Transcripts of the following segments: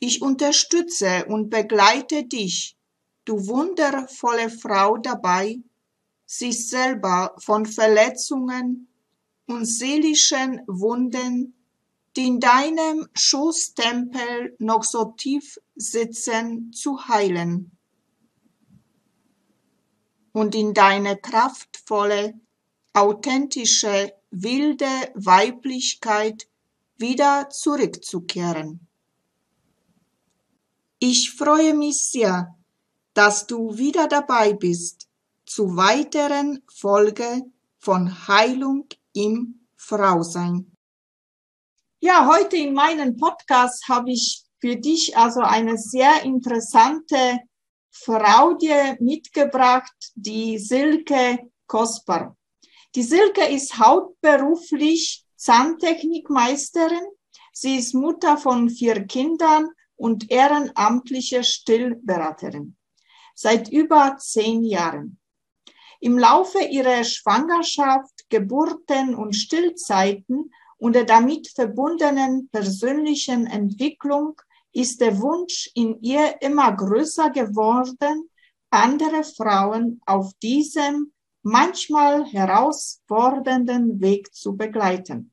Ich unterstütze und begleite dich, du wundervolle Frau dabei, sich selber von Verletzungen und seelischen Wunden, die in deinem Schoßtempel noch so tief sitzen, zu heilen und in deine kraftvolle, authentische, wilde Weiblichkeit wieder zurückzukehren. Ich freue mich sehr, dass du wieder dabei bist zu weiteren Folge von Heilung im Frausein. Ja, heute in meinem Podcast habe ich für dich also eine sehr interessante Frau dir mitgebracht, die Silke Kosper. Die Silke ist hauptberuflich Zahntechnikmeisterin. Sie ist Mutter von vier Kindern und ehrenamtliche Stillberaterin seit über zehn Jahren. Im Laufe ihrer Schwangerschaft, Geburten und Stillzeiten und der damit verbundenen persönlichen Entwicklung ist der Wunsch in ihr immer größer geworden, andere Frauen auf diesem manchmal herausfordernden Weg zu begleiten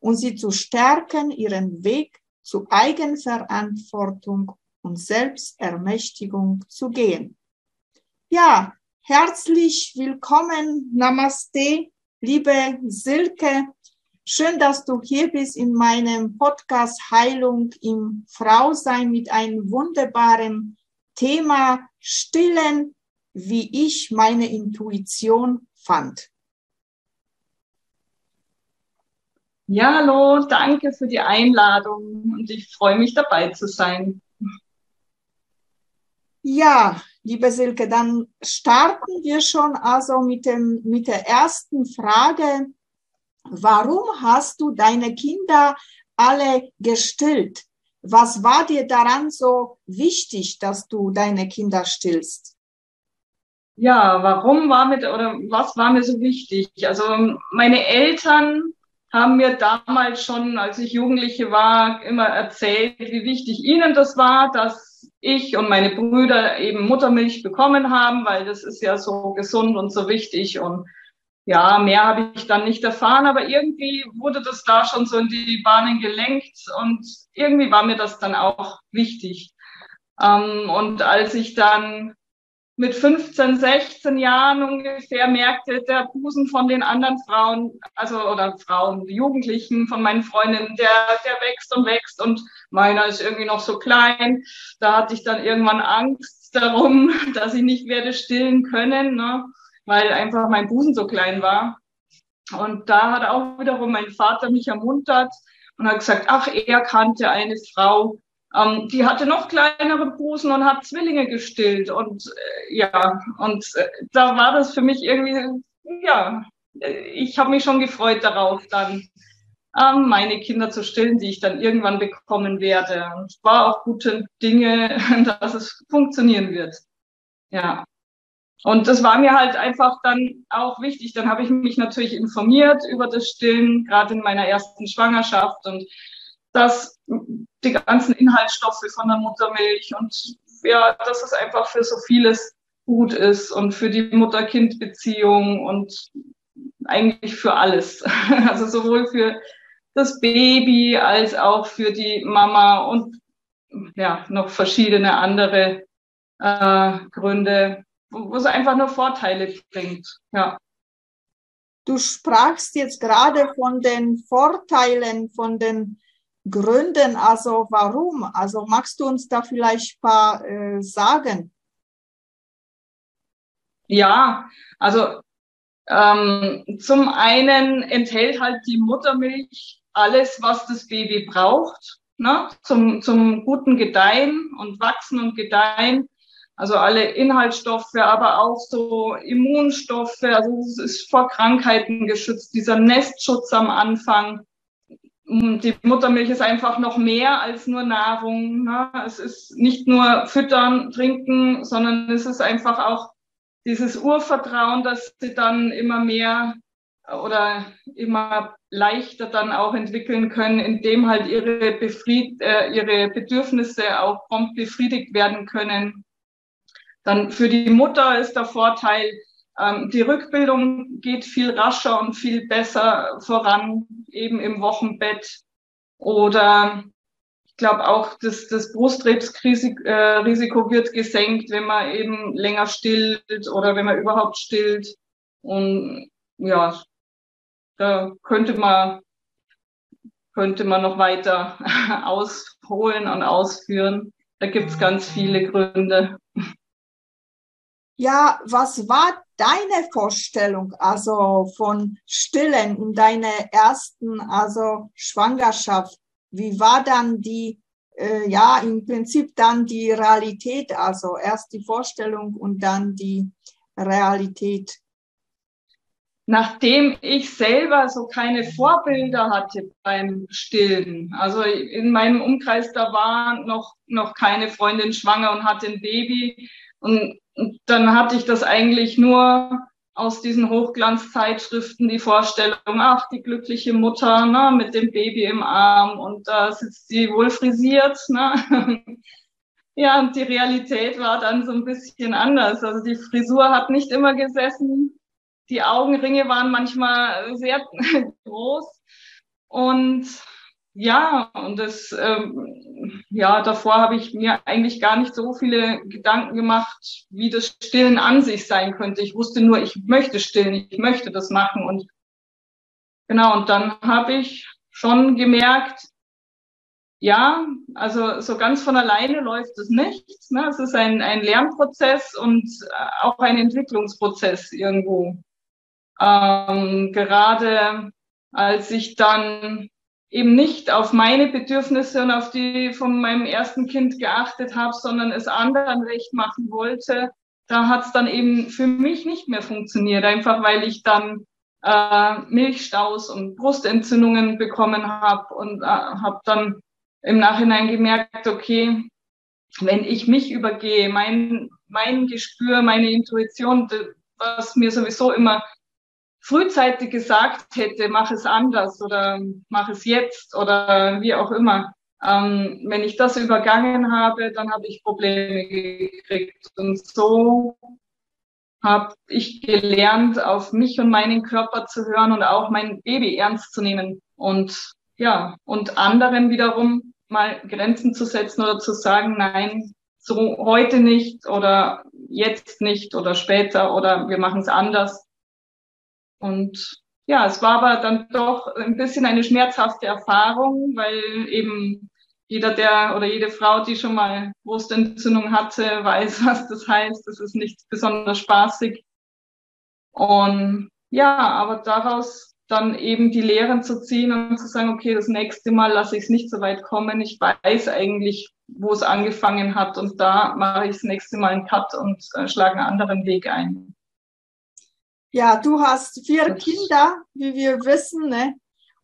und sie zu stärken, ihren Weg zu Eigenverantwortung und Selbstermächtigung zu gehen. Ja, herzlich willkommen, Namaste, liebe Silke. Schön, dass du hier bist in meinem Podcast Heilung im Frausein mit einem wunderbaren Thema Stillen, wie ich meine Intuition fand. Ja, hallo, danke für die Einladung und ich freue mich dabei zu sein. Ja, liebe Silke, dann starten wir schon also mit, dem, mit der ersten Frage. Warum hast du deine Kinder alle gestillt? Was war dir daran so wichtig, dass du deine Kinder stillst? Ja, warum war mir oder was war mir so wichtig? Also meine Eltern haben mir damals schon, als ich Jugendliche war, immer erzählt, wie wichtig ihnen das war, dass ich und meine Brüder eben Muttermilch bekommen haben, weil das ist ja so gesund und so wichtig. Und ja, mehr habe ich dann nicht erfahren, aber irgendwie wurde das da schon so in die Bahnen gelenkt und irgendwie war mir das dann auch wichtig. Ähm, und als ich dann mit 15, 16 Jahren ungefähr merkte, der Busen von den anderen Frauen, also oder Frauen, Jugendlichen von meinen Freundinnen, der, der wächst und wächst und meiner ist irgendwie noch so klein. Da hatte ich dann irgendwann Angst darum, dass ich nicht werde stillen können, ne? weil einfach mein Busen so klein war. Und da hat auch wiederum mein Vater mich ermuntert und hat gesagt, ach, er kannte eine Frau, ähm, die hatte noch kleinere Busen und hat Zwillinge gestillt. Und äh, ja, und äh, da war das für mich irgendwie, ja, ich habe mich schon gefreut darauf, dann ähm, meine Kinder zu stillen, die ich dann irgendwann bekommen werde. Und es war auch gute Dinge, dass es funktionieren wird. Ja. Und das war mir halt einfach dann auch wichtig. Dann habe ich mich natürlich informiert über das Stillen, gerade in meiner ersten Schwangerschaft und dass die ganzen Inhaltsstoffe von der Muttermilch und ja, dass es einfach für so vieles gut ist und für die Mutter-Kind-Beziehung und eigentlich für alles. Also sowohl für das Baby als auch für die Mama und ja noch verschiedene andere äh, Gründe, wo, es einfach nur Vorteile bringt. Ja. Du sprachst jetzt gerade von den Vorteilen, von den Gründen, also warum? Also magst du uns da vielleicht ein paar äh, sagen? Ja, also ähm, zum einen enthält halt die Muttermilch alles, was das Baby braucht, ne? zum, zum guten Gedeihen und Wachsen und Gedeihen. Also alle Inhaltsstoffe, aber auch so Immunstoffe. Also es ist vor Krankheiten geschützt. Dieser Nestschutz am Anfang. Die Muttermilch ist einfach noch mehr als nur Nahrung. Ne? Es ist nicht nur Füttern, Trinken, sondern es ist einfach auch dieses Urvertrauen, dass sie dann immer mehr oder immer leichter dann auch entwickeln können, indem halt ihre, Befried äh, ihre Bedürfnisse auch prompt befriedigt werden können. Dann für die Mutter ist der Vorteil, die Rückbildung geht viel rascher und viel besser voran, eben im Wochenbett. Oder glaube auch, dass das Brustkrebsrisiko wird gesenkt, wenn man eben länger stillt oder wenn man überhaupt stillt. Und ja, da könnte man, könnte man noch weiter ausholen und ausführen. Da gibt es ganz viele Gründe. Ja, was war deine Vorstellung also von Stillen in deiner ersten also Schwangerschaft? wie war dann die, äh, ja, im Prinzip dann die Realität, also erst die Vorstellung und dann die Realität? Nachdem ich selber so keine Vorbilder hatte beim Stillen, also in meinem Umkreis, da war noch, noch keine Freundin schwanger und hatte ein Baby. Und, und dann hatte ich das eigentlich nur aus diesen Hochglanzzeitschriften die Vorstellung, ach, die glückliche Mutter ne, mit dem Baby im Arm und da sitzt sie wohl frisiert. Ne? ja, und die Realität war dann so ein bisschen anders. Also die Frisur hat nicht immer gesessen, die Augenringe waren manchmal sehr groß und ja, und das, ähm, ja, davor habe ich mir eigentlich gar nicht so viele Gedanken gemacht, wie das Stillen an sich sein könnte. Ich wusste nur, ich möchte stillen, ich möchte das machen und genau, und dann habe ich schon gemerkt, ja, also so ganz von alleine läuft es nicht. Ne? Es ist ein, ein Lernprozess und äh, auch ein Entwicklungsprozess irgendwo. Ähm, gerade als ich dann eben nicht auf meine Bedürfnisse und auf die von meinem ersten Kind geachtet habe, sondern es anderen recht machen wollte, da hat es dann eben für mich nicht mehr funktioniert, einfach weil ich dann äh, Milchstaus und Brustentzündungen bekommen habe und äh, habe dann im Nachhinein gemerkt, okay, wenn ich mich übergehe, mein, mein Gespür, meine Intuition, was mir sowieso immer frühzeitig gesagt hätte, mach es anders oder mach es jetzt oder wie auch immer. Ähm, wenn ich das übergangen habe, dann habe ich Probleme gekriegt. Und so habe ich gelernt, auf mich und meinen Körper zu hören und auch mein Baby ernst zu nehmen. Und ja, und anderen wiederum mal Grenzen zu setzen oder zu sagen, nein, so heute nicht oder jetzt nicht oder später oder wir machen es anders. Und ja, es war aber dann doch ein bisschen eine schmerzhafte Erfahrung, weil eben jeder, der oder jede Frau, die schon mal Brustentzündung hatte, weiß, was das heißt. Das ist nicht besonders spaßig. Und ja, aber daraus dann eben die Lehren zu ziehen und zu sagen, okay, das nächste Mal lasse ich es nicht so weit kommen. Ich weiß eigentlich, wo es angefangen hat und da mache ich das nächste Mal einen Cut und äh, schlage einen anderen Weg ein. Ja, du hast vier Kinder, wie wir wissen, ne?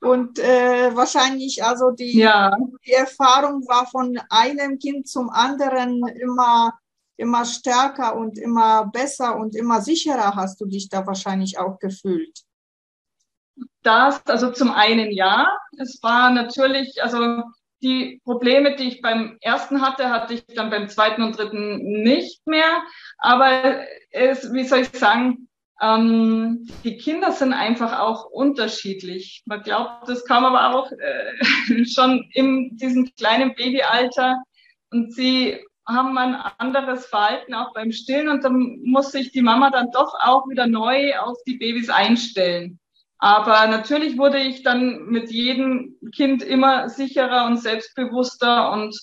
Und äh, wahrscheinlich, also die, ja. die Erfahrung war von einem Kind zum anderen immer, immer stärker und immer besser und immer sicherer hast du dich da wahrscheinlich auch gefühlt. Das, also zum einen ja. Es war natürlich, also die Probleme, die ich beim ersten hatte, hatte ich dann beim zweiten und dritten nicht mehr. Aber es, wie soll ich sagen, ähm, die Kinder sind einfach auch unterschiedlich. Man glaubt, das kam aber auch äh, schon in diesem kleinen Babyalter, und sie haben ein anderes Verhalten auch beim Stillen und dann muss sich die Mama dann doch auch wieder neu auf die Babys einstellen. Aber natürlich wurde ich dann mit jedem Kind immer sicherer und selbstbewusster und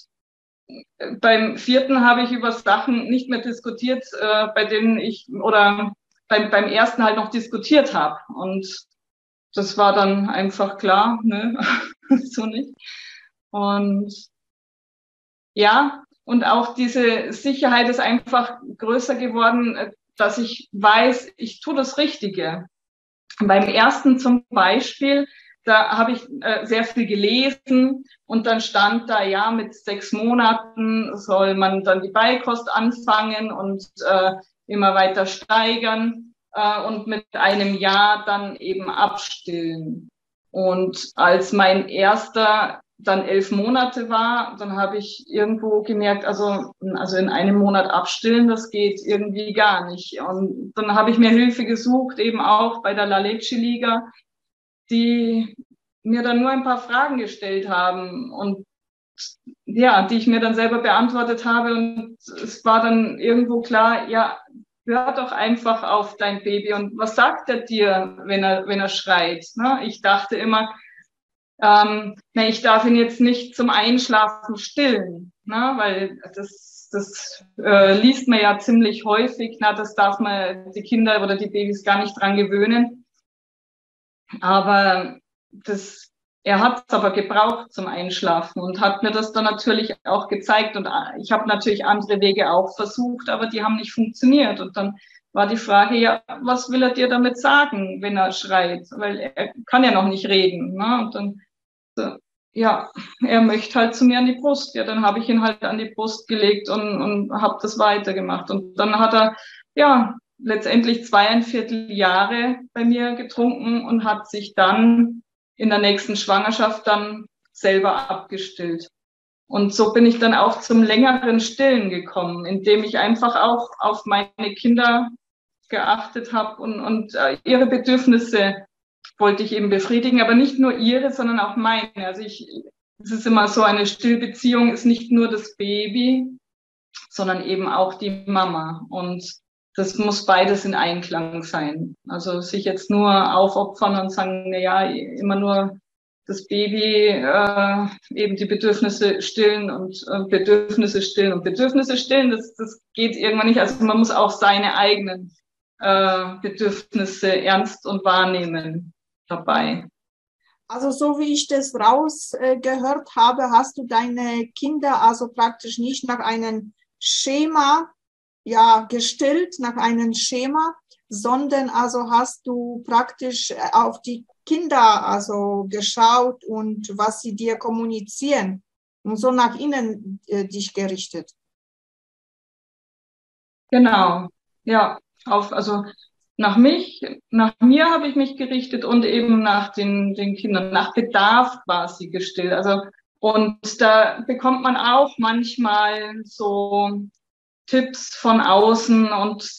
beim vierten habe ich über Sachen nicht mehr diskutiert, äh, bei denen ich oder beim, beim ersten halt noch diskutiert habe. Und das war dann einfach klar, ne? so nicht. Und ja, und auch diese Sicherheit ist einfach größer geworden, dass ich weiß, ich tue das Richtige. Beim ersten zum Beispiel, da habe ich äh, sehr viel gelesen und dann stand da, ja, mit sechs Monaten soll man dann die Beikost anfangen und äh, immer weiter steigern äh, und mit einem Jahr dann eben abstillen. Und als mein erster dann elf Monate war, dann habe ich irgendwo gemerkt, also, also in einem Monat abstillen, das geht irgendwie gar nicht. Und dann habe ich mir Hilfe gesucht, eben auch bei der La Leche Liga, die mir dann nur ein paar Fragen gestellt haben und ja, die ich mir dann selber beantwortet habe. Und es war dann irgendwo klar, ja, hör doch einfach auf dein Baby und was sagt er dir, wenn er, wenn er schreit? Ne? Ich dachte immer, ähm, nee, ich darf ihn jetzt nicht zum Einschlafen stillen, ne? weil das, das äh, liest man ja ziemlich häufig, na, das darf man die Kinder oder die Babys gar nicht dran gewöhnen. Aber das, er hat es aber gebraucht zum Einschlafen und hat mir das dann natürlich auch gezeigt. Und äh, ich habe natürlich andere Wege auch versucht, aber die haben nicht funktioniert. Und dann war die Frage, ja, was will er dir damit sagen, wenn er schreit? Weil er kann ja noch nicht reden. Ne? Und dann, so, ja, er möchte halt zu mir an die Brust. Ja, dann habe ich ihn halt an die Brust gelegt und, und habe das weitergemacht. Und dann hat er, ja, letztendlich zweieinviertel Jahre bei mir getrunken und hat sich dann in der nächsten Schwangerschaft dann selber abgestillt. Und so bin ich dann auch zum längeren Stillen gekommen, indem ich einfach auch auf meine Kinder geachtet habe und, und äh, ihre Bedürfnisse wollte ich eben befriedigen, aber nicht nur ihre, sondern auch meine. Also ich, es ist immer so, eine Stillbeziehung ist nicht nur das Baby, sondern eben auch die Mama. Und das muss beides in Einklang sein. Also sich jetzt nur aufopfern und sagen, na ja, immer nur das Baby äh, eben die Bedürfnisse stillen und äh, Bedürfnisse stillen und Bedürfnisse stillen, das, das geht irgendwann nicht. Also man muss auch seine eigenen äh, Bedürfnisse ernst und wahrnehmen dabei. Also so wie ich das rausgehört äh, habe, hast du deine Kinder also praktisch nicht nach einem Schema ja gestellt nach einem Schema, sondern also hast du praktisch äh, auf die Kinder also geschaut und was sie dir kommunizieren und so nach ihnen äh, dich gerichtet. Genau, ja, auf also nach mich, nach mir habe ich mich gerichtet und eben nach den, den Kindern, nach Bedarf quasi gestellt. Also und da bekommt man auch manchmal so Tipps von außen und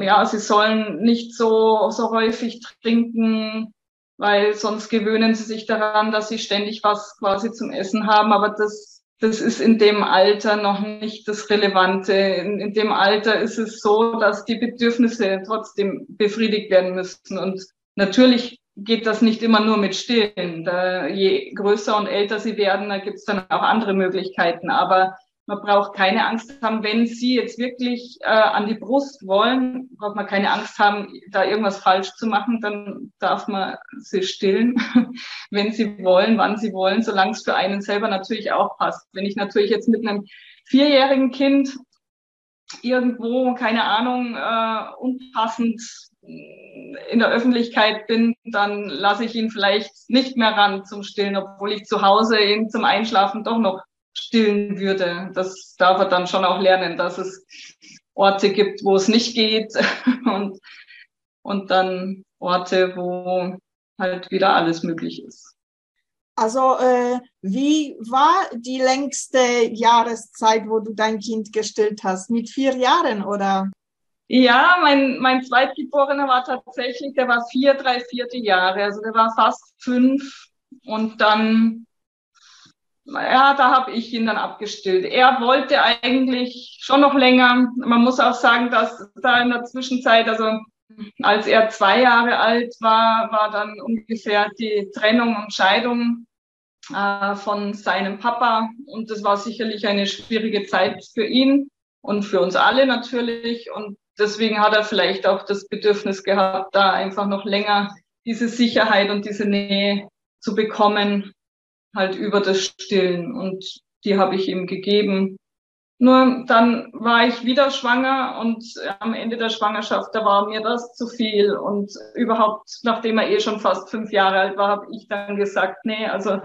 ja, sie sollen nicht so, so häufig trinken, weil sonst gewöhnen sie sich daran, dass sie ständig was quasi zum Essen haben. Aber das, das ist in dem Alter noch nicht das Relevante. In, in dem Alter ist es so, dass die Bedürfnisse trotzdem befriedigt werden müssen. Und natürlich geht das nicht immer nur mit Stillen. Da, je größer und älter sie werden, da gibt es dann auch andere Möglichkeiten. Aber man braucht keine Angst haben, wenn Sie jetzt wirklich äh, an die Brust wollen, braucht man keine Angst haben, da irgendwas falsch zu machen. Dann darf man sie stillen, wenn Sie wollen, wann Sie wollen, solange es für einen selber natürlich auch passt. Wenn ich natürlich jetzt mit einem vierjährigen Kind irgendwo, keine Ahnung, äh, unpassend in der Öffentlichkeit bin, dann lasse ich ihn vielleicht nicht mehr ran zum Stillen, obwohl ich zu Hause ihn zum Einschlafen doch noch stillen würde. Das darf er dann schon auch lernen, dass es Orte gibt, wo es nicht geht und, und dann Orte, wo halt wieder alles möglich ist. Also äh, wie war die längste Jahreszeit, wo du dein Kind gestillt hast? Mit vier Jahren oder? Ja, mein, mein Zweitgeborener war tatsächlich, der war vier, drei, vierte Jahre. Also der war fast fünf und dann ja, da habe ich ihn dann abgestillt. Er wollte eigentlich schon noch länger. Man muss auch sagen, dass da in der Zwischenzeit, also als er zwei Jahre alt war, war dann ungefähr die Trennung und Scheidung äh, von seinem Papa. Und das war sicherlich eine schwierige Zeit für ihn und für uns alle natürlich. Und deswegen hat er vielleicht auch das Bedürfnis gehabt, da einfach noch länger diese Sicherheit und diese Nähe zu bekommen, halt über das Stillen. Und die habe ich ihm gegeben. Nur dann war ich wieder schwanger und am Ende der Schwangerschaft, da war mir das zu viel. Und überhaupt, nachdem er eh schon fast fünf Jahre alt war, habe ich dann gesagt, nee, also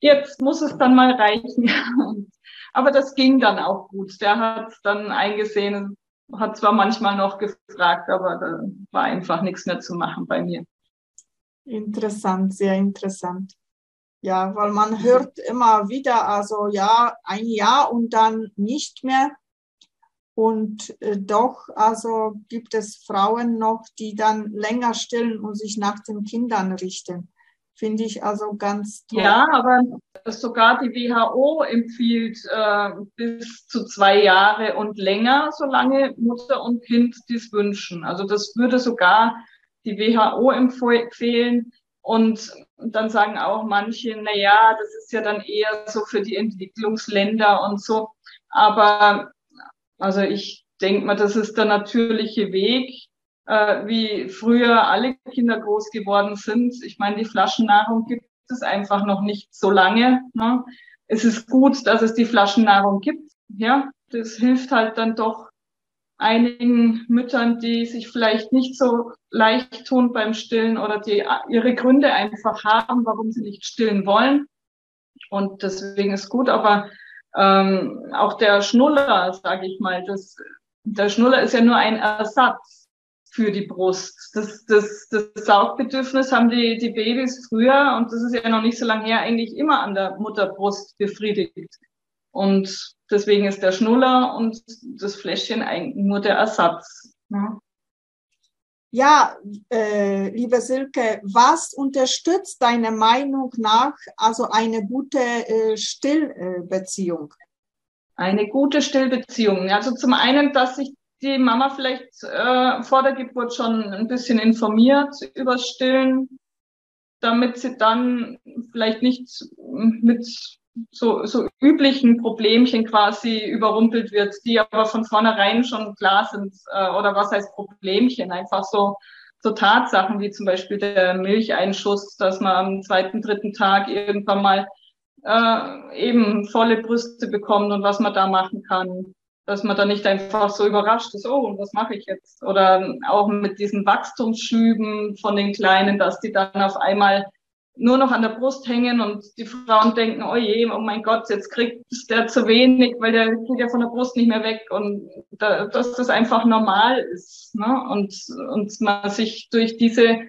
jetzt muss es dann mal reichen. Aber das ging dann auch gut. Der hat dann eingesehen, hat zwar manchmal noch gefragt, aber da war einfach nichts mehr zu machen bei mir. Interessant, sehr interessant. Ja, weil man hört immer wieder, also ja, ein Jahr und dann nicht mehr. Und äh, doch, also gibt es Frauen noch, die dann länger stillen und sich nach den Kindern richten. Finde ich also ganz toll. Ja, aber sogar die WHO empfiehlt äh, bis zu zwei Jahre und länger, solange Mutter und Kind dies wünschen. Also das würde sogar die WHO empfehlen. Und dann sagen auch manche, na ja, das ist ja dann eher so für die Entwicklungsländer und so. Aber also ich denke mal, das ist der natürliche Weg äh, wie früher alle Kinder groß geworden sind. Ich meine, die Flaschennahrung gibt es einfach noch nicht so lange. Ne? Es ist gut, dass es die Flaschennahrung gibt. Ja, das hilft halt dann doch einigen Müttern, die sich vielleicht nicht so leicht tun beim Stillen oder die ihre Gründe einfach haben, warum sie nicht stillen wollen. Und deswegen ist gut, aber ähm, auch der Schnuller, sage ich mal, das, der Schnuller ist ja nur ein Ersatz für die Brust. Das, das, das Saugbedürfnis haben die, die Babys früher, und das ist ja noch nicht so lange her, eigentlich immer an der Mutterbrust befriedigt. Und deswegen ist der Schnuller und das Fläschchen eigentlich nur der Ersatz. Ja, ja äh, liebe Silke, was unterstützt deiner Meinung nach also eine gute äh, Stillbeziehung? Eine gute Stillbeziehung. Also zum einen, dass sich die Mama vielleicht äh, vor der Geburt schon ein bisschen informiert über Stillen, damit sie dann vielleicht nicht mit so, so üblichen Problemchen quasi überrumpelt wird, die aber von vornherein schon klar sind. Äh, oder was heißt Problemchen? Einfach so, so Tatsachen wie zum Beispiel der Milcheinschuss, dass man am zweiten, dritten Tag irgendwann mal äh, eben volle Brüste bekommt und was man da machen kann dass man da nicht einfach so überrascht ist, oh, was mache ich jetzt? Oder auch mit diesen Wachstumsschüben von den Kleinen, dass die dann auf einmal nur noch an der Brust hängen und die Frauen denken, oh je, oh mein Gott, jetzt kriegt der zu wenig, weil der geht ja von der Brust nicht mehr weg und da, dass das einfach normal ist ne? und, und man sich durch diese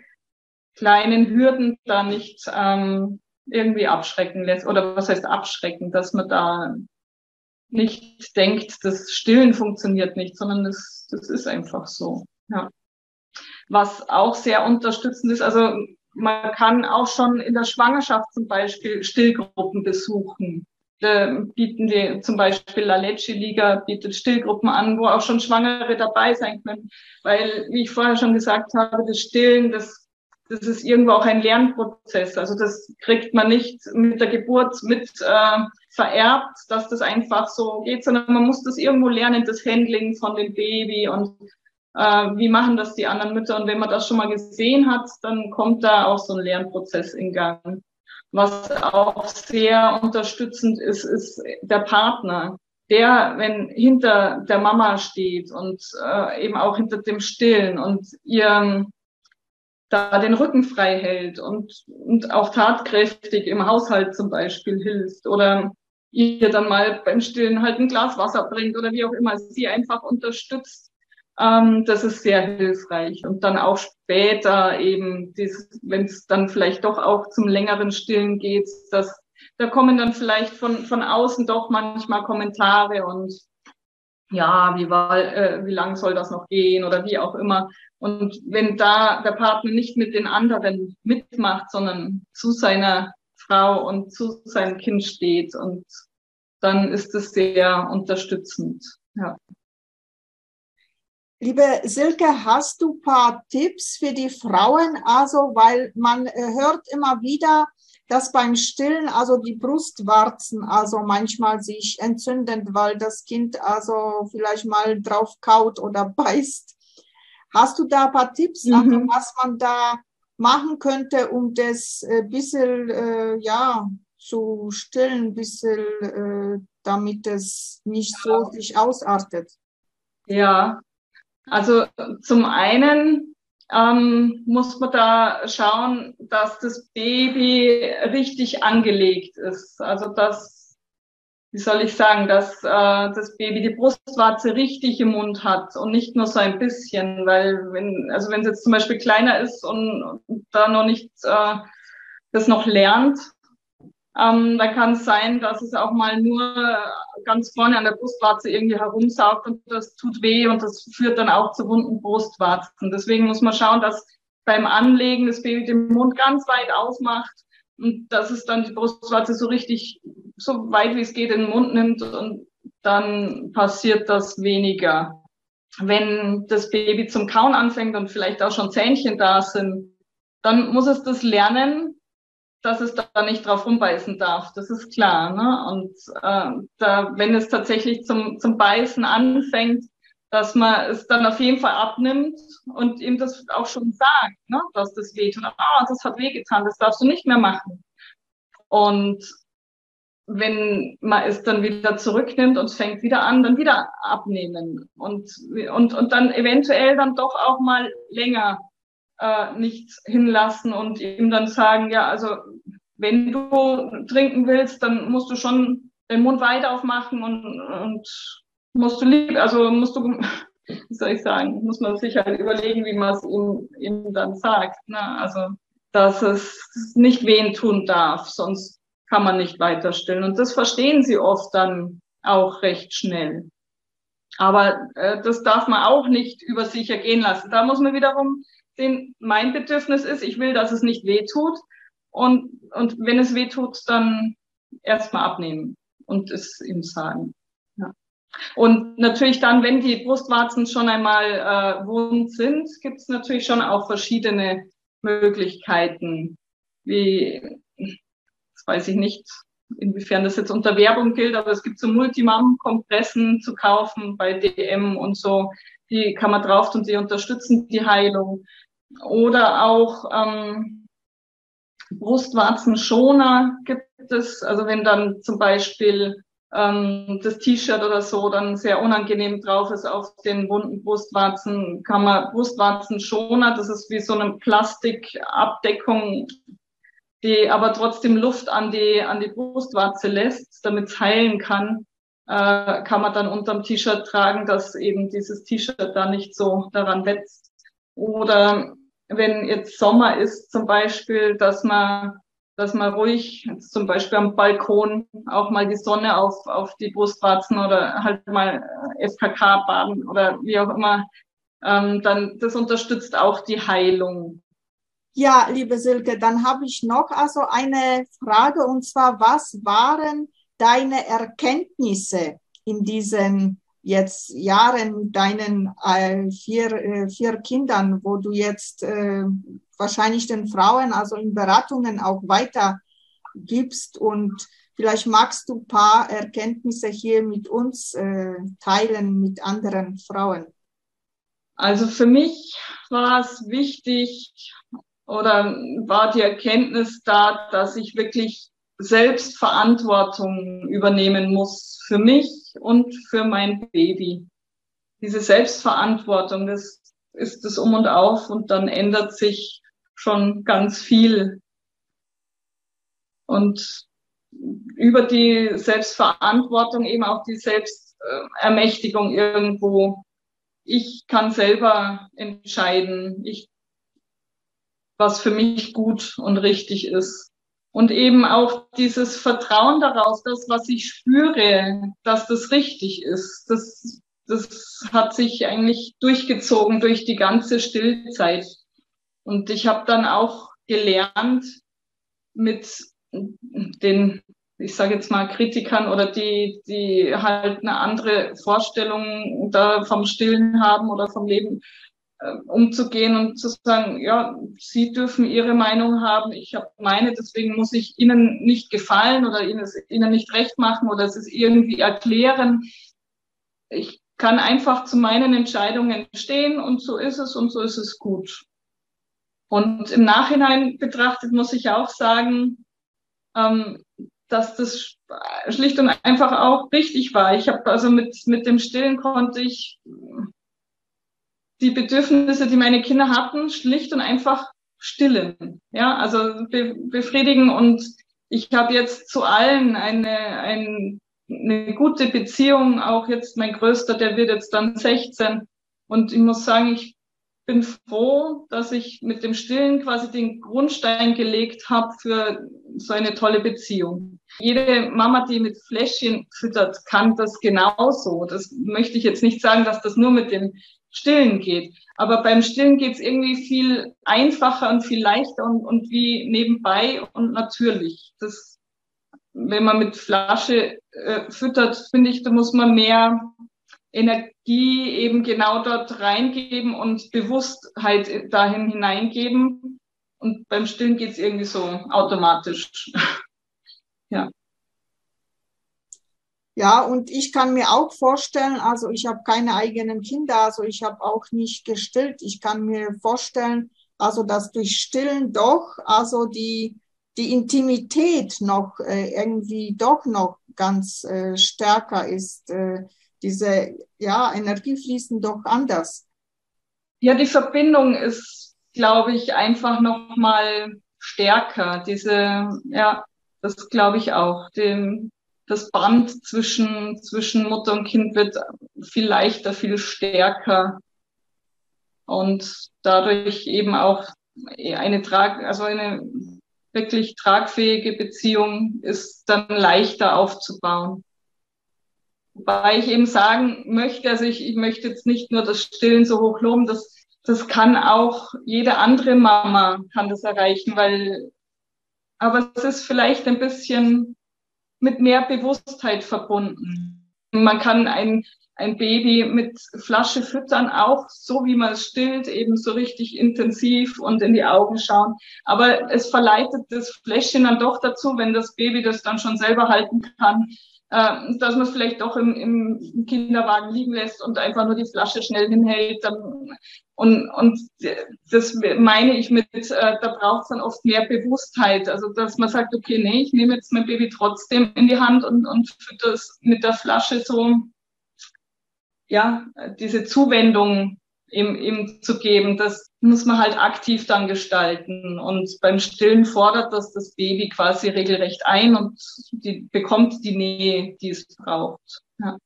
kleinen Hürden da nicht ähm, irgendwie abschrecken lässt oder was heißt abschrecken, dass man da nicht denkt, das Stillen funktioniert nicht, sondern das, das ist einfach so. Ja. Was auch sehr unterstützend ist, also man kann auch schon in der Schwangerschaft zum Beispiel Stillgruppen besuchen. Da bieten die zum Beispiel La Leche Liga bietet Stillgruppen an, wo auch schon Schwangere dabei sein können. Weil, wie ich vorher schon gesagt habe, das Stillen, das das ist irgendwo auch ein Lernprozess. Also das kriegt man nicht mit der Geburt mit äh, vererbt, dass das einfach so geht, sondern man muss das irgendwo lernen, das Handling von dem Baby und äh, wie machen das die anderen Mütter. Und wenn man das schon mal gesehen hat, dann kommt da auch so ein Lernprozess in Gang. Was auch sehr unterstützend ist, ist der Partner der, wenn hinter der Mama steht und äh, eben auch hinter dem Stillen und ihr da den Rücken frei hält und, und auch tatkräftig im Haushalt zum Beispiel hilft oder ihr dann mal beim Stillen halt ein Glas Wasser bringt oder wie auch immer, sie einfach unterstützt. Ähm, das ist sehr hilfreich. Und dann auch später eben, wenn es dann vielleicht doch auch zum längeren Stillen geht, dass da kommen dann vielleicht von, von außen doch manchmal Kommentare und ja, wie, war, äh, wie lang soll das noch gehen oder wie auch immer. Und wenn da der Partner nicht mit den anderen mitmacht, sondern zu seiner Frau und zu seinem Kind steht. Und dann ist es sehr unterstützend. Ja. Liebe Silke, hast du paar Tipps für die Frauen? Also, weil man äh, hört immer wieder, dass beim Stillen also die Brustwarzen also manchmal sich entzünden, weil das Kind also vielleicht mal drauf kaut oder beißt. Hast du da ein paar Tipps, also mhm. also was man da machen könnte, um das ein äh, bisschen äh, ja, zu stillen, bisschen, äh, damit es nicht so sich ausartet? Ja, also zum einen ähm, muss man da schauen, dass das Baby richtig angelegt ist. Also dass, wie soll ich sagen, dass äh, das Baby die Brustwarze richtig im Mund hat und nicht nur so ein bisschen, weil wenn, also wenn es jetzt zum Beispiel kleiner ist und, da noch nicht äh, das noch lernt, ähm, da kann es sein, dass es auch mal nur ganz vorne an der Brustwarze irgendwie herumsaugt und das tut weh und das führt dann auch zu wunden Brustwarzen. Deswegen muss man schauen, dass beim Anlegen das Baby den Mund ganz weit aufmacht und dass es dann die Brustwarze so richtig, so weit wie es geht in den Mund nimmt und dann passiert das weniger. Wenn das Baby zum Kauen anfängt und vielleicht auch schon Zähnchen da sind, dann muss es das lernen, dass es da nicht drauf rumbeißen darf. Das ist klar. Ne? Und äh, da, wenn es tatsächlich zum, zum Beißen anfängt, dass man es dann auf jeden Fall abnimmt und ihm das auch schon sagt, ne? dass das wehtut. Ah, das hat wehgetan, das darfst du nicht mehr machen. Und wenn man es dann wieder zurücknimmt und es fängt wieder an, dann wieder abnehmen und, und, und dann eventuell dann doch auch mal länger äh, nichts hinlassen und ihm dann sagen, ja, also wenn du trinken willst, dann musst du schon den Mund weit aufmachen und, und musst du lieb, also musst du, wie soll ich sagen, muss man sich halt überlegen, wie man es ihm, ihm dann sagt. Ne? Also, dass es nicht wehen tun darf, sonst kann man nicht weiter stillen. Und das verstehen sie oft dann auch recht schnell. Aber äh, das darf man auch nicht über sich ergehen lassen. Da muss man wiederum den, mein Bedürfnis ist, ich will, dass es nicht weh tut. Und, und wenn es weh tut, dann erstmal abnehmen und es ihm sagen. Ja. Und natürlich dann, wenn die Brustwarzen schon einmal äh, wund sind, gibt es natürlich schon auch verschiedene Möglichkeiten, wie, das weiß ich nicht, inwiefern das jetzt unter Werbung gilt, aber es gibt so Multimam-Kompressen zu kaufen bei DM und so. Die kann man drauf tun, die unterstützen die Heilung. Oder auch ähm, Brustwarzenschoner gibt es. Also wenn dann zum Beispiel ähm, das T-Shirt oder so dann sehr unangenehm drauf ist auf den wunden Brustwarzen, kann man Brustwarzenschoner, das ist wie so eine Plastikabdeckung, die aber trotzdem Luft an die, an die Brustwarze lässt, damit es heilen kann, äh, kann man dann unterm T-Shirt tragen, dass eben dieses T-Shirt da nicht so daran wetzt. Oder wenn jetzt Sommer ist zum Beispiel, dass man, dass man ruhig, zum Beispiel am Balkon, auch mal die Sonne auf, auf die Brustwarzen oder halt mal FKK baden oder wie auch immer, ähm, dann das unterstützt auch die Heilung. Ja, liebe Silke, dann habe ich noch also eine Frage und zwar, was waren deine Erkenntnisse in diesen jetzt Jahren deinen äh, vier, äh, vier Kindern, wo du jetzt äh, wahrscheinlich den Frauen also in Beratungen auch weiter gibst und vielleicht magst du paar Erkenntnisse hier mit uns äh, teilen, mit anderen Frauen. Also für mich war es wichtig oder war die Erkenntnis da, dass ich wirklich selbst Verantwortung übernehmen muss für mich und für mein Baby. Diese Selbstverantwortung, das ist das Um und Auf und dann ändert sich schon ganz viel. Und über die Selbstverantwortung eben auch die Selbstermächtigung irgendwo. Ich kann selber entscheiden, ich, was für mich gut und richtig ist. Und eben auch dieses Vertrauen daraus, das, was ich spüre, dass das richtig ist. Das, das hat sich eigentlich durchgezogen durch die ganze Stillzeit. Und ich habe dann auch gelernt, mit den, ich sage jetzt mal, Kritikern oder die, die halt eine andere Vorstellung da vom Stillen haben oder vom Leben umzugehen und zu sagen, ja, Sie dürfen Ihre Meinung haben, ich habe meine, deswegen muss ich Ihnen nicht gefallen oder Ihnen, Ihnen nicht recht machen oder es irgendwie erklären. Ich kann einfach zu meinen Entscheidungen stehen und so ist es und so ist es gut. Und im Nachhinein betrachtet muss ich auch sagen, ähm, dass das schlicht und einfach auch richtig war. Ich habe also mit, mit dem Stillen konnte ich die Bedürfnisse, die meine Kinder hatten, schlicht und einfach stillen. Ja, also be befriedigen und ich habe jetzt zu allen eine, ein, eine gute Beziehung. Auch jetzt mein Größter, der wird jetzt dann 16. Und ich muss sagen, ich bin froh, dass ich mit dem Stillen quasi den Grundstein gelegt habe für so eine tolle Beziehung. Jede Mama, die mit Fläschchen füttert, kann das genauso. Das möchte ich jetzt nicht sagen, dass das nur mit dem Stillen geht. Aber beim Stillen geht es irgendwie viel einfacher und viel leichter und, und wie nebenbei und natürlich. Das, wenn man mit Flasche äh, füttert, finde ich, da muss man mehr Energie eben genau dort reingeben und Bewusstheit dahin hineingeben. Und beim Stillen geht es irgendwie so automatisch. ja. Ja, und ich kann mir auch vorstellen, also ich habe keine eigenen Kinder, also ich habe auch nicht gestillt. Ich kann mir vorstellen, also dass durch Stillen doch, also die, die Intimität noch äh, irgendwie doch noch ganz äh, stärker ist. Äh, diese ja, Energie fließen doch anders. Ja, die Verbindung ist, glaube ich, einfach noch mal stärker. Diese, ja, das glaube ich auch. Dem, das Band zwischen, zwischen Mutter und Kind wird viel leichter, viel stärker und dadurch eben auch eine Trag, also eine wirklich tragfähige Beziehung ist dann leichter aufzubauen. Wobei ich eben sagen möchte, also ich, ich möchte jetzt nicht nur das Stillen so hoch loben, das, das kann auch jede andere Mama kann das erreichen, weil, aber es ist vielleicht ein bisschen mit mehr Bewusstheit verbunden. Man kann ein, ein Baby mit Flasche füttern, auch so wie man es stillt, eben so richtig intensiv und in die Augen schauen. Aber es verleitet das Fläschchen dann doch dazu, wenn das Baby das dann schon selber halten kann, äh, dass man es vielleicht doch im, im Kinderwagen liegen lässt und einfach nur die Flasche schnell hinhält. Dann, und, und das meine ich mit, äh, da braucht es dann oft mehr Bewusstheit. Also dass man sagt, okay, nee, ich nehme jetzt mein Baby trotzdem in die Hand und, und das mit der Flasche so, ja, diese Zuwendung ihm, ihm zu geben, das muss man halt aktiv dann gestalten. Und beim Stillen fordert das das Baby quasi regelrecht ein und die, bekommt die Nähe, die es braucht. Ja.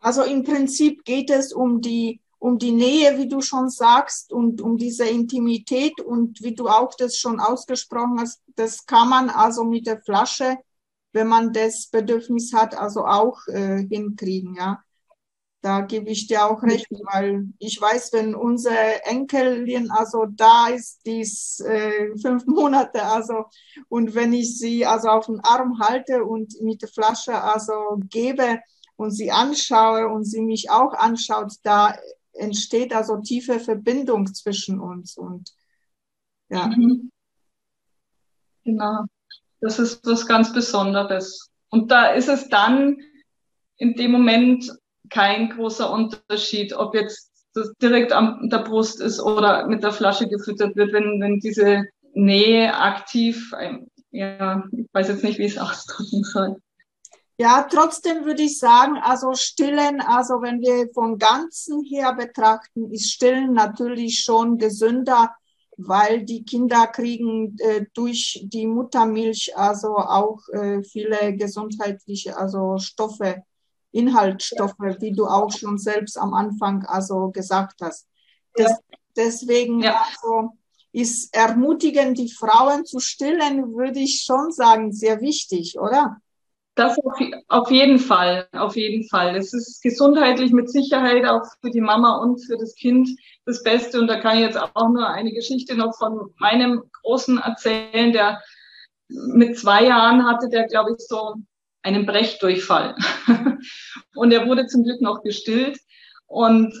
Also im Prinzip geht es um die um die Nähe, wie du schon sagst, und um diese Intimität und wie du auch das schon ausgesprochen hast, das kann man also mit der Flasche, wenn man das Bedürfnis hat, also auch äh, hinkriegen, ja. Da gebe ich dir auch recht, weil ich weiß, wenn unsere Enkelin, also da ist, die ist äh, fünf Monate, also und wenn ich sie also auf den Arm halte und mit der Flasche also gebe und sie anschaue und sie mich auch anschaut, da entsteht also tiefe Verbindung zwischen uns und ja. Mhm. Genau, das ist was ganz Besonderes. Und da ist es dann in dem Moment kein großer Unterschied, ob jetzt das direkt an der Brust ist oder mit der Flasche gefüttert wird, wenn, wenn diese Nähe aktiv, ja, ich weiß jetzt nicht, wie ich es ausdrücken soll. Ja, trotzdem würde ich sagen, also Stillen, also wenn wir von Ganzen her betrachten, ist Stillen natürlich schon gesünder, weil die Kinder kriegen äh, durch die Muttermilch also auch äh, viele gesundheitliche also Stoffe Inhaltsstoffe, wie du auch schon selbst am Anfang also gesagt hast. Das, deswegen ja. also ist ermutigen, die Frauen zu stillen, würde ich schon sagen, sehr wichtig, oder? Das auf jeden Fall, auf jeden Fall. Es ist gesundheitlich mit Sicherheit auch für die Mama und für das Kind das Beste. Und da kann ich jetzt auch nur eine Geschichte noch von meinem Großen erzählen, der mit zwei Jahren hatte der, glaube ich, so einen Brechdurchfall. und er wurde zum Glück noch gestillt. Und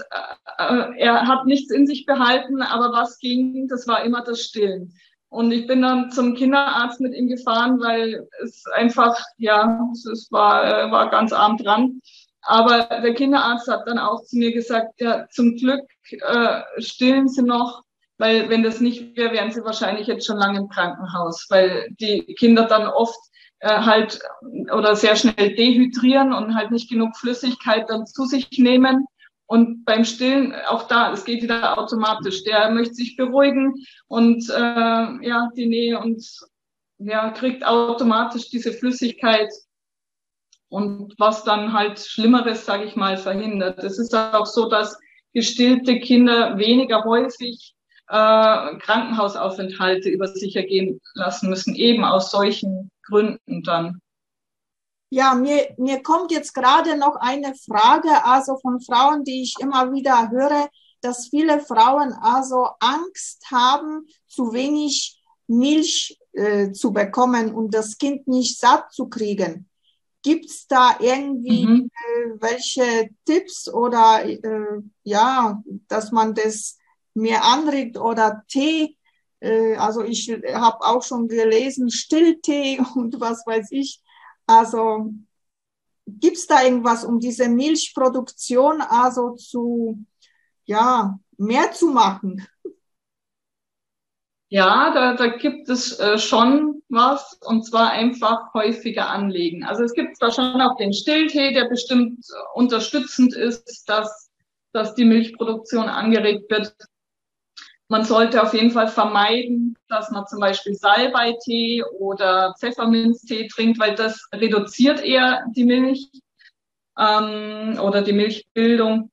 äh, er hat nichts in sich behalten, aber was ging, das war immer das Stillen. Und ich bin dann zum Kinderarzt mit ihm gefahren, weil es einfach, ja, es war, äh, war ganz arm dran. Aber der Kinderarzt hat dann auch zu mir gesagt, ja, zum Glück äh, stillen Sie noch, weil wenn das nicht wäre, wären Sie wahrscheinlich jetzt schon lange im Krankenhaus, weil die Kinder dann oft äh, halt oder sehr schnell dehydrieren und halt nicht genug Flüssigkeit dann zu sich nehmen. Und beim Stillen, auch da, es geht wieder automatisch. Der möchte sich beruhigen und äh, ja, die Nähe und ja, kriegt automatisch diese Flüssigkeit und was dann halt Schlimmeres, sage ich mal, verhindert. Es ist auch so, dass gestillte Kinder weniger häufig äh, Krankenhausaufenthalte über sich ergehen lassen müssen, eben aus solchen Gründen dann. Ja, mir, mir kommt jetzt gerade noch eine Frage, also von Frauen, die ich immer wieder höre, dass viele Frauen also Angst haben, zu wenig Milch äh, zu bekommen und das Kind nicht satt zu kriegen. Gibt es da irgendwie mhm. äh, welche Tipps oder äh, ja, dass man das mehr anregt oder Tee? Äh, also ich habe auch schon gelesen, Stilltee und was weiß ich. Also gibt es da irgendwas, um diese Milchproduktion also zu ja mehr zu machen? Ja, da, da gibt es äh, schon was und zwar einfach häufiger anlegen. Also es gibt zwar schon auch den Stilltee, der bestimmt unterstützend ist, dass, dass die Milchproduktion angeregt wird. Man sollte auf jeden Fall vermeiden, dass man zum Beispiel Salbeitee oder Pfefferminztee trinkt, weil das reduziert eher die Milch ähm, oder die Milchbildung.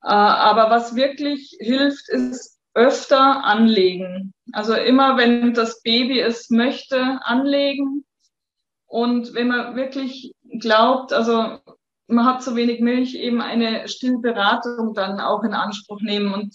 Äh, aber was wirklich hilft, ist öfter anlegen. Also immer, wenn das Baby es möchte, anlegen. Und wenn man wirklich glaubt, also man hat zu wenig Milch, eben eine Stillberatung dann auch in Anspruch nehmen und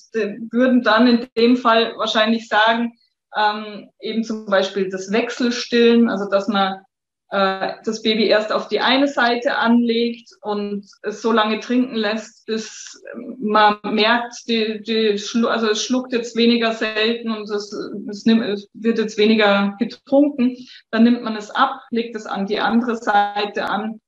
würden dann in dem Fall wahrscheinlich sagen, ähm, eben zum Beispiel das Wechselstillen, also dass man äh, das Baby erst auf die eine Seite anlegt und es so lange trinken lässt, bis man merkt, die, die Schlu also es schluckt jetzt weniger selten und es, es, nimmt, es wird jetzt weniger getrunken. Dann nimmt man es ab, legt es an die andere Seite an,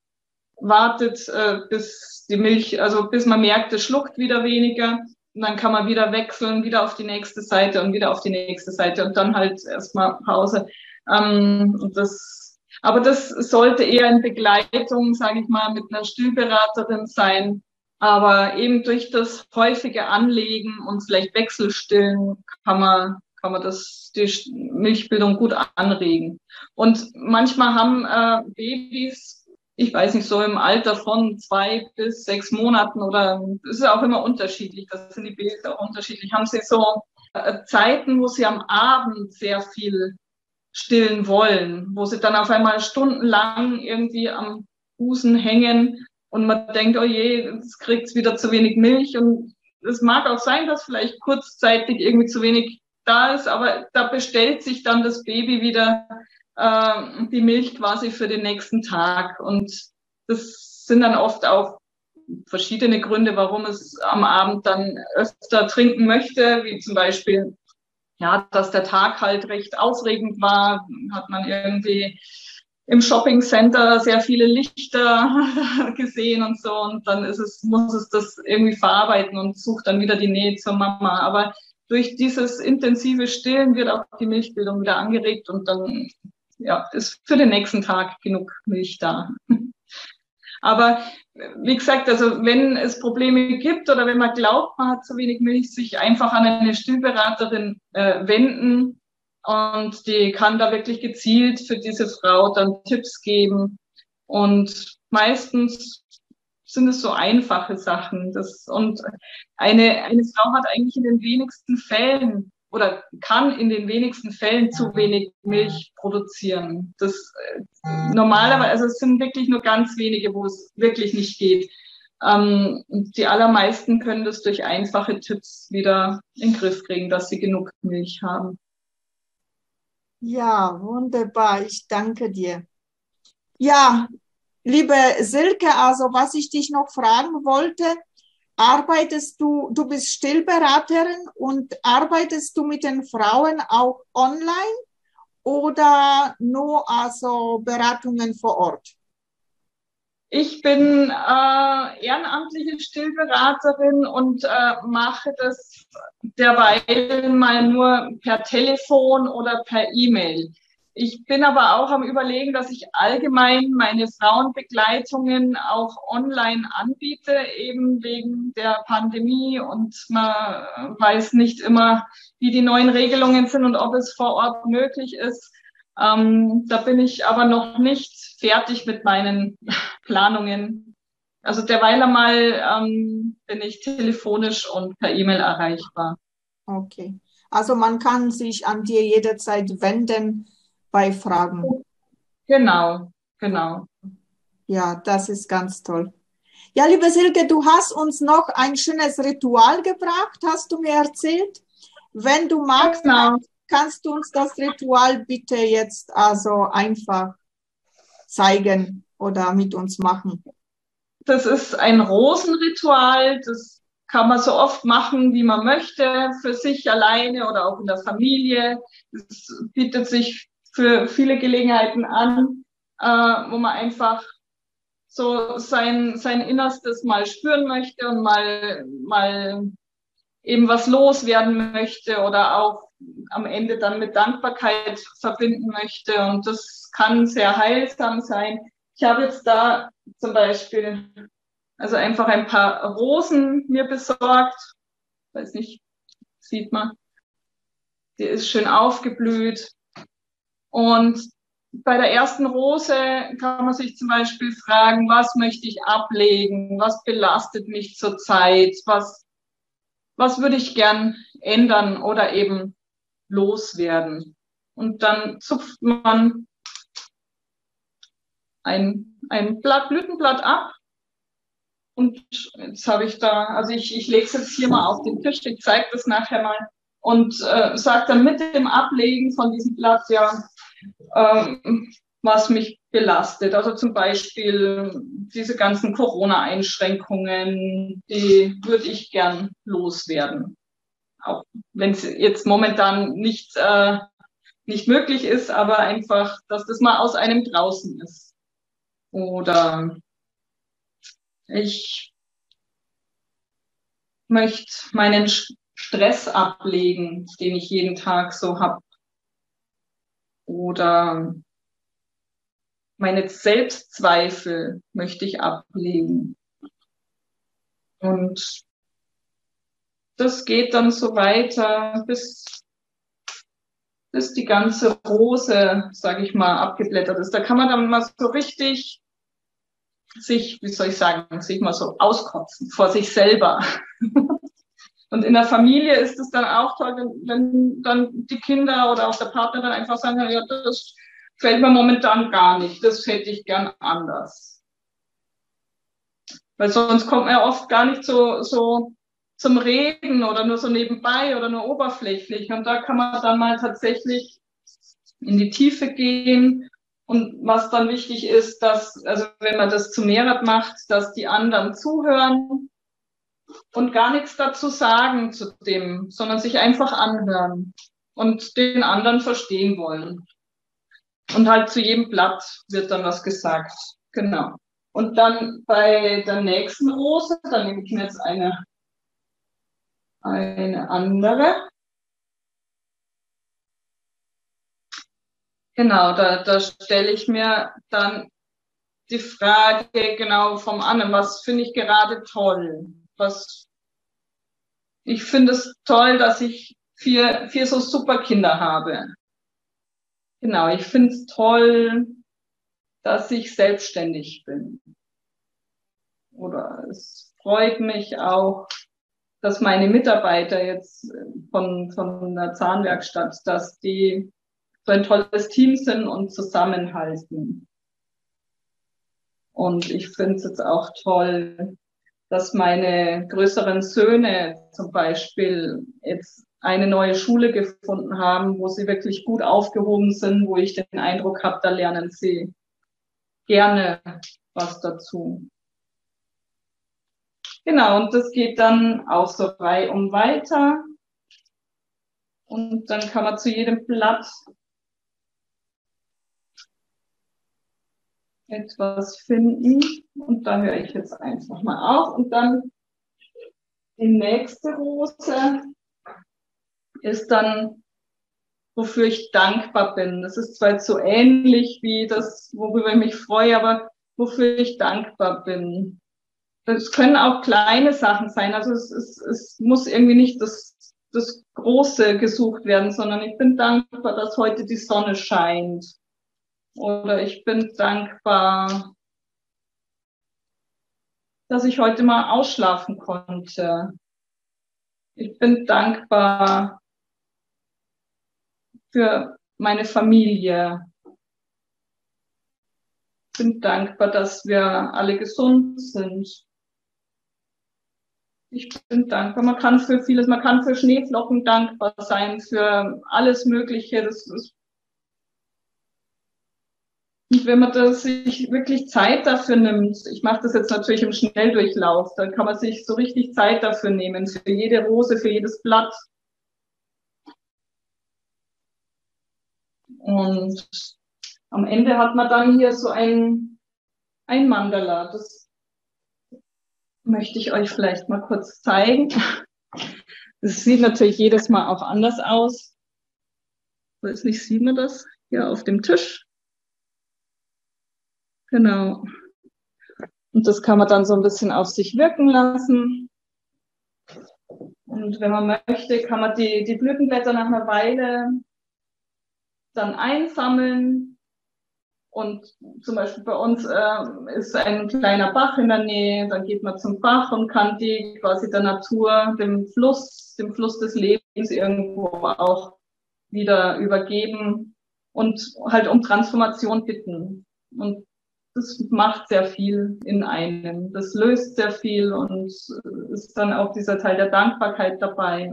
wartet, äh, bis die Milch, also bis man merkt, es schluckt wieder weniger. Und dann kann man wieder wechseln, wieder auf die nächste Seite und wieder auf die nächste Seite und dann halt erstmal Pause. Ähm, das aber das sollte eher in Begleitung, sage ich mal, mit einer Stillberaterin sein. Aber eben durch das häufige Anlegen und vielleicht Wechselstillen kann man, kann man das, die Milchbildung gut anregen. Und manchmal haben äh, Babys, ich weiß nicht, so im Alter von zwei bis sechs Monaten oder es ist auch immer unterschiedlich, das sind die Babys auch unterschiedlich, haben sie so äh, Zeiten, wo sie am Abend sehr viel stillen wollen, wo sie dann auf einmal stundenlang irgendwie am Busen hängen und man denkt, oh je, jetzt kriegt's wieder zu wenig Milch und es mag auch sein, dass vielleicht kurzzeitig irgendwie zu wenig da ist, aber da bestellt sich dann das Baby wieder äh, die Milch quasi für den nächsten Tag. Und das sind dann oft auch verschiedene Gründe, warum es am Abend dann öfter trinken möchte, wie zum Beispiel ja, dass der Tag halt recht aufregend war, hat man irgendwie im Shopping Center sehr viele Lichter gesehen und so. Und dann ist es, muss es das irgendwie verarbeiten und sucht dann wieder die Nähe zur Mama. Aber durch dieses intensive Stillen wird auch die Milchbildung wieder angeregt und dann ja, ist für den nächsten Tag genug Milch da. Aber wie gesagt, also wenn es Probleme gibt oder wenn man glaubt, man hat zu wenig Milch, sich einfach an eine Stillberaterin äh, wenden und die kann da wirklich gezielt für diese Frau dann Tipps geben. Und meistens sind es so einfache Sachen. Das, und eine, eine Frau hat eigentlich in den wenigsten Fällen oder kann in den wenigsten Fällen zu wenig Milch produzieren. Das äh, normalerweise, also es sind wirklich nur ganz wenige, wo es wirklich nicht geht. Ähm, die allermeisten können das durch einfache Tipps wieder in den Griff kriegen, dass sie genug Milch haben. Ja, wunderbar. Ich danke dir. Ja, liebe Silke, also was ich dich noch fragen wollte, arbeitest du, du bist Stillberaterin und arbeitest du mit den Frauen auch online oder nur also Beratungen vor Ort? Ich bin äh, ehrenamtliche Stillberaterin und äh, mache das derweil mal nur per Telefon oder per E-Mail. Ich bin aber auch am Überlegen, dass ich allgemein meine Frauenbegleitungen auch online anbiete, eben wegen der Pandemie und man weiß nicht immer, wie die neuen Regelungen sind und ob es vor Ort möglich ist. Ähm, da bin ich aber noch nicht fertig mit meinen Planungen. Also derweil einmal ähm, bin ich telefonisch und per E-Mail erreichbar. Okay. Also man kann sich an dir jederzeit wenden bei Fragen. Genau, genau. Ja, das ist ganz toll. Ja, liebe Silke, du hast uns noch ein schönes Ritual gebracht, hast du mir erzählt. Wenn du magst, genau kannst du uns das Ritual bitte jetzt also einfach zeigen oder mit uns machen? Das ist ein Rosenritual. Das kann man so oft machen, wie man möchte, für sich alleine oder auch in der Familie. Es bietet sich für viele Gelegenheiten an, äh, wo man einfach so sein, sein Innerstes mal spüren möchte und mal, mal eben was loswerden möchte oder auch am Ende dann mit Dankbarkeit verbinden möchte. Und das kann sehr heilsam sein. Ich habe jetzt da zum Beispiel also einfach ein paar Rosen mir besorgt. Weiß nicht, sieht man. Die ist schön aufgeblüht. Und bei der ersten Rose kann man sich zum Beispiel fragen, was möchte ich ablegen? Was belastet mich zurzeit? Was, was würde ich gern ändern oder eben loswerden. Und dann zupft man ein, ein Blatt, Blütenblatt ab. Und jetzt habe ich da, also ich, ich lege es jetzt hier mal auf den Tisch, ich zeige das nachher mal und äh, sage dann mit dem Ablegen von diesem Blatt ja, äh, was mich belastet. Also zum Beispiel diese ganzen Corona-Einschränkungen, die würde ich gern loswerden auch wenn es jetzt momentan nicht, äh, nicht möglich ist, aber einfach, dass das mal aus einem draußen ist. Oder ich möchte meinen Stress ablegen, den ich jeden Tag so habe. Oder meine Selbstzweifel möchte ich ablegen. Und das geht dann so weiter, bis, bis die ganze Rose, sage ich mal, abgeblättert ist. Da kann man dann mal so richtig sich, wie soll ich sagen, sich mal so auskotzen vor sich selber. Und in der Familie ist es dann auch toll, wenn, wenn dann die Kinder oder auch der Partner dann einfach sagen, ja, das fällt mir momentan gar nicht, das hätte ich gern anders. Weil sonst kommt man ja oft gar nicht so, so zum Reden oder nur so nebenbei oder nur oberflächlich. Und da kann man dann mal tatsächlich in die Tiefe gehen. Und was dann wichtig ist, dass, also wenn man das zu mehrert macht, dass die anderen zuhören und gar nichts dazu sagen zu dem, sondern sich einfach anhören und den anderen verstehen wollen. Und halt zu jedem Blatt wird dann was gesagt. Genau. Und dann bei der nächsten Rose, da nehme ich mir jetzt eine eine andere. Genau, da, da stelle ich mir dann die Frage genau vom anderen, was finde ich gerade toll? Was ich finde es toll, dass ich vier, vier so super Kinder habe. Genau, ich finde es toll, dass ich selbstständig bin. Oder es freut mich auch, dass meine Mitarbeiter jetzt äh, von, von der Zahnwerkstatt, dass die so ein tolles Team sind und zusammenhalten. Und ich finde es jetzt auch toll, dass meine größeren Söhne zum Beispiel jetzt eine neue Schule gefunden haben, wo sie wirklich gut aufgehoben sind, wo ich den Eindruck habe, da lernen sie gerne was dazu. Genau, und das geht dann auch so reihum weiter. Und dann kann man zu jedem Blatt etwas finden. Und da höre ich jetzt einfach mal auf. Und dann die nächste Rose ist dann, wofür ich dankbar bin. Das ist zwar jetzt so ähnlich wie das, worüber ich mich freue, aber wofür ich dankbar bin. Das können auch kleine Sachen sein. Also es, es, es muss irgendwie nicht das, das Große gesucht werden, sondern ich bin dankbar, dass heute die Sonne scheint. Oder ich bin dankbar, dass ich heute mal ausschlafen konnte. Ich bin dankbar für meine Familie. Ich bin dankbar, dass wir alle gesund sind. Ich bin dankbar. Man kann für vieles, man kann für Schneeflocken dankbar sein, für alles Mögliche. Das ist und wenn man das sich wirklich Zeit dafür nimmt, ich mache das jetzt natürlich im Schnelldurchlauf, dann kann man sich so richtig Zeit dafür nehmen, für jede Rose, für jedes Blatt. Und am Ende hat man dann hier so ein, ein Mandala. Das möchte ich euch vielleicht mal kurz zeigen. Das sieht natürlich jedes Mal auch anders aus. Weiß nicht, sieht man das hier auf dem Tisch? Genau. Und das kann man dann so ein bisschen auf sich wirken lassen. Und wenn man möchte, kann man die, die Blütenblätter nach einer Weile dann einsammeln. Und zum Beispiel bei uns äh, ist ein kleiner Bach in der Nähe, dann geht man zum Bach und kann die quasi der Natur, dem Fluss, dem Fluss des Lebens irgendwo auch wieder übergeben und halt um Transformation bitten. Und das macht sehr viel in einem. Das löst sehr viel und ist dann auch dieser Teil der Dankbarkeit dabei.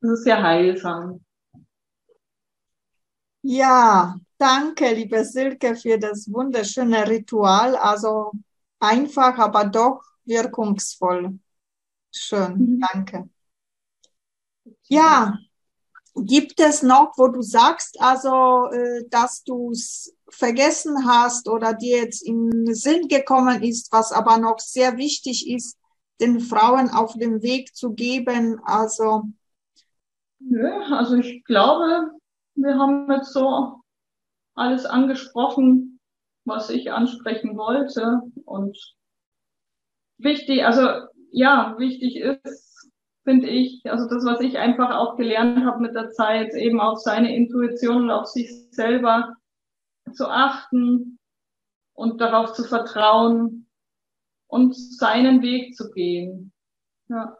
Das ist sehr heilsam. Ja, danke, liebe Silke, für das wunderschöne Ritual. Also einfach, aber doch wirkungsvoll. Schön, mhm. danke. Ja, gibt es noch, wo du sagst, also, äh, dass du es vergessen hast oder dir jetzt in Sinn gekommen ist, was aber noch sehr wichtig ist, den Frauen auf dem Weg zu geben? Also, Nö, also ich glaube, wir haben jetzt so alles angesprochen, was ich ansprechen wollte. Und wichtig, also ja, wichtig ist, finde ich, also das, was ich einfach auch gelernt habe mit der Zeit, eben auf seine Intuition und auf sich selber zu achten und darauf zu vertrauen und seinen Weg zu gehen. Ja.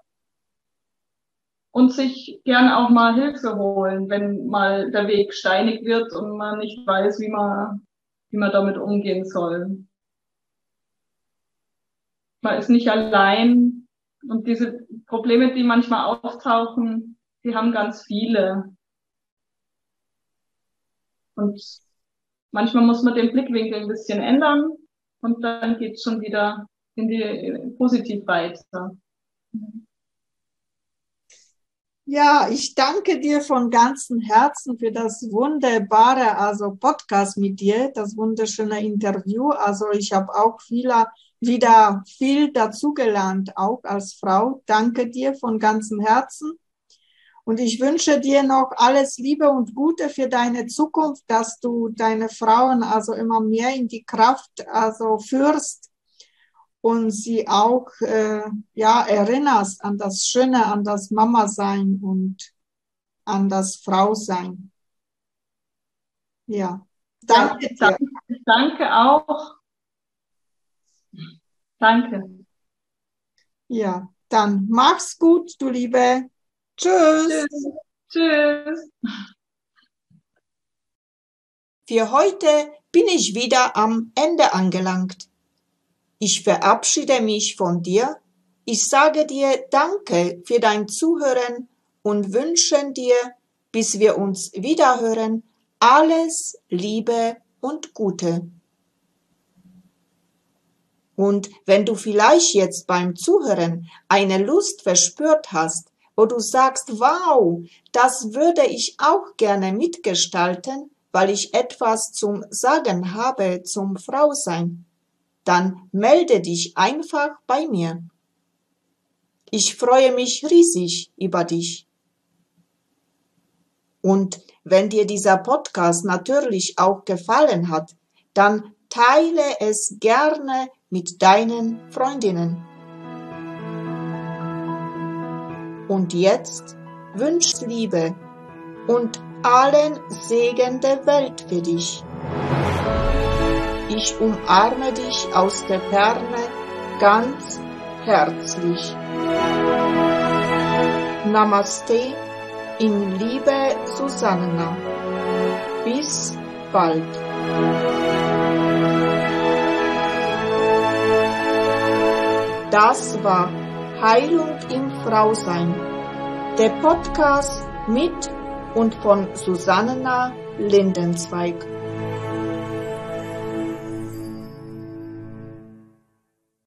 Und sich gern auch mal Hilfe holen, wenn mal der Weg steinig wird und man nicht weiß, wie man, wie man damit umgehen soll. Man ist nicht allein und diese Probleme, die manchmal auftauchen, die haben ganz viele. Und manchmal muss man den Blickwinkel ein bisschen ändern und dann geht es schon wieder in die positiv weiter. Ja, ich danke dir von ganzem Herzen für das wunderbare, also Podcast mit dir, das wunderschöne Interview. Also ich habe auch vieler, wieder viel dazugelernt, auch als Frau. Danke dir von ganzem Herzen. Und ich wünsche dir noch alles Liebe und Gute für deine Zukunft, dass du deine Frauen also immer mehr in die Kraft also führst und sie auch äh, ja erinnerst an das Schöne, an das Mama sein und an das Frau sein. Ja, danke ja, danke, dir. Danke auch. Danke. Ja, dann mach's gut, du Liebe. Tschüss. Tschüss. Für heute bin ich wieder am Ende angelangt. Ich verabschiede mich von dir. Ich sage dir Danke für dein Zuhören und wünschen dir, bis wir uns wiederhören, alles Liebe und Gute. Und wenn du vielleicht jetzt beim Zuhören eine Lust verspürt hast, wo du sagst, wow, das würde ich auch gerne mitgestalten, weil ich etwas zum Sagen habe zum Frausein, dann melde dich einfach bei mir. Ich freue mich riesig über dich. Und wenn dir dieser Podcast natürlich auch gefallen hat, dann teile es gerne mit deinen Freundinnen. Und jetzt wünsch Liebe und allen Segen der Welt für dich. Ich umarme dich aus der Ferne ganz herzlich. Namaste in Liebe Susanna. Bis bald. Das war Heilung im Frausein, der Podcast mit und von Susanna Lindenzweig.